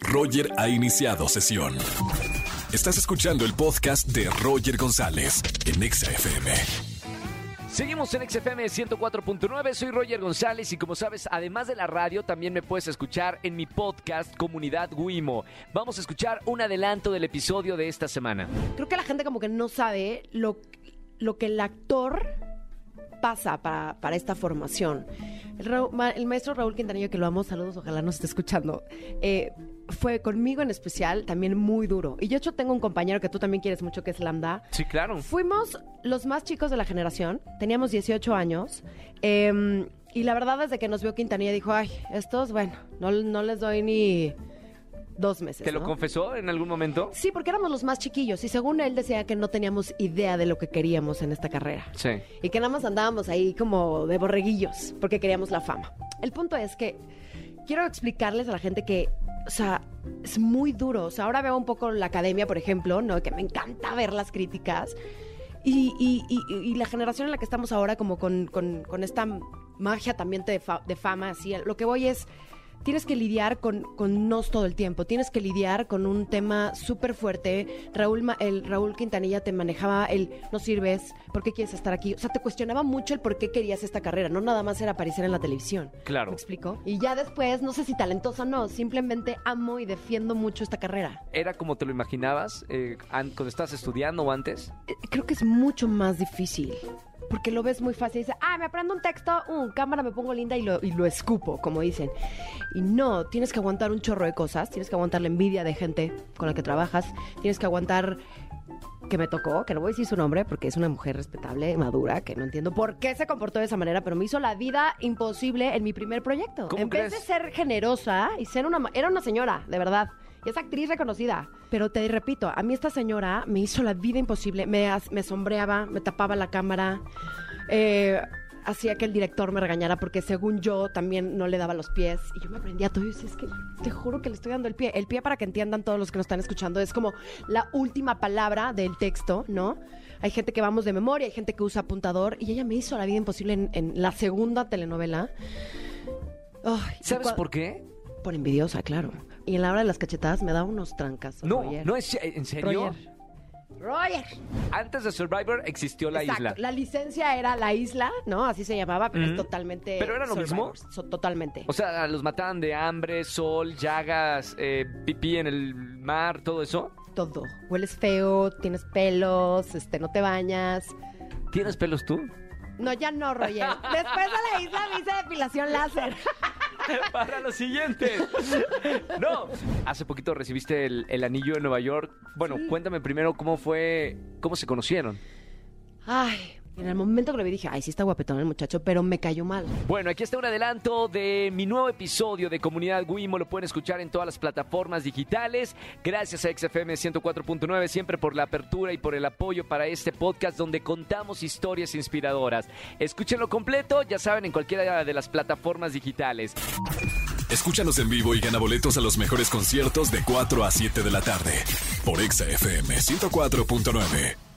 Roger ha iniciado sesión. Estás escuchando el podcast de Roger González en Exa FM. Seguimos en XFM 104.9, soy Roger González y como sabes, además de la radio, también me puedes escuchar en mi podcast Comunidad Wimo. Vamos a escuchar un adelanto del episodio de esta semana. Creo que la gente como que no sabe lo, lo que el actor pasa para, para esta formación. El, Raúl- el maestro Raúl Quintanillo, que lo amo, saludos, ojalá nos esté escuchando, eh, fue conmigo en especial también muy duro. Y yo, de hecho, tengo un compañero que tú también quieres mucho, que es Lambda. Sí, claro. Fuimos los más chicos de la generación, teníamos 18 años, eh, y la verdad desde que nos vio Quintanilla dijo, ay, estos, bueno, no, no les doy ni dos meses. ¿Te lo ¿no? confesó en algún momento? Sí, porque éramos los más chiquillos y según él decía que no teníamos idea de lo que queríamos en esta carrera. Sí. Y que nada más andábamos ahí como de borreguillos porque queríamos la fama. El punto es que quiero explicarles a la gente que, o sea, es muy duro. O sea, ahora veo un poco la academia, por ejemplo, ¿no? Que me encanta ver las críticas. Y, y- y- y la generación en la que estamos ahora, como con, con- con esta magia también de, fa- de fama, así, lo que voy es, tienes que lidiar con, con nos todo el tiempo, tienes que lidiar con un tema súper fuerte. Raúl, el, Raúl Quintanilla te manejaba el, no sirves, ¿por qué quieres estar aquí? O sea, te cuestionaba mucho el por qué querías esta carrera, no nada más era aparecer en la televisión. Claro. ¿Me explico? Y ya después, no sé si talentosa o no, simplemente amo y defiendo mucho esta carrera. ¿Era como te lo imaginabas eh, an- cuando estabas estudiando o antes? Eh, creo que es mucho más difícil. Porque lo ves muy fácil. Dices, ah, me aprendo un texto, un cámara, me pongo linda y lo, y lo escupo, como dicen. Y no, tienes que aguantar un chorro de cosas. Tienes que aguantar la envidia de gente con la que trabajas. Tienes que aguantar que me tocó, que no voy a decir su nombre porque es una mujer respetable, madura, que no entiendo por qué se comportó de esa manera, pero me hizo la vida imposible en mi primer proyecto. ¿Cómo en vez de ser generosa y ser una... Era una señora, de verdad. Y es actriz reconocida. Pero te repito, a mí esta señora me hizo la vida imposible. Me, me sombreaba, me tapaba la cámara. eh, hacía que el director me regañara porque según yo también no le daba los pies. Y yo me aprendía todo y decía, es que te juro que le estoy dando el pie. El pie, para que entiendan todos los que nos están escuchando, es como la última palabra del texto, ¿no? Hay gente que vamos de memoria, hay gente que usa apuntador. Y ella me hizo la vida imposible en, en la segunda telenovela. Y ¿Sabes por qué? Por envidiosa, claro. Y en la hora de las cachetadas me da unos trancas. No, Roger. no es en serio. Roger. Roger. Antes de Survivor existió la Exacto. isla. La licencia era la isla, ¿no? Así se llamaba, pero es totalmente. ¿Pero era lo mismo? So- totalmente. O sea, los mataban de hambre, sol, llagas, eh, pipí en el mar, todo eso. todo. Hueles feo, tienes pelos, este, no te bañas. ¿Tienes pelos tú? No, ya no, Roger. Después de la isla me hice depilación láser. Para los siguientes. No. Hace poquito recibiste el, el anillo en Nueva York. Bueno, cuéntame primero cómo fue, cómo se conocieron. Ay, en el momento que lo vi dije, ay, sí está guapetón el muchacho, pero me cayó mal. Bueno, aquí está un adelanto de mi nuevo episodio de Comunidad Wimo. Lo pueden escuchar en todas las plataformas digitales. Gracias a XFM 104.9 siempre por la apertura y por el apoyo para este podcast donde contamos historias inspiradoras. Escúchenlo completo, ya saben, en cualquiera de las plataformas digitales. Escúchanos en vivo y gana boletos a los mejores conciertos de 4 a 7 de la tarde por Exa FM 104.9.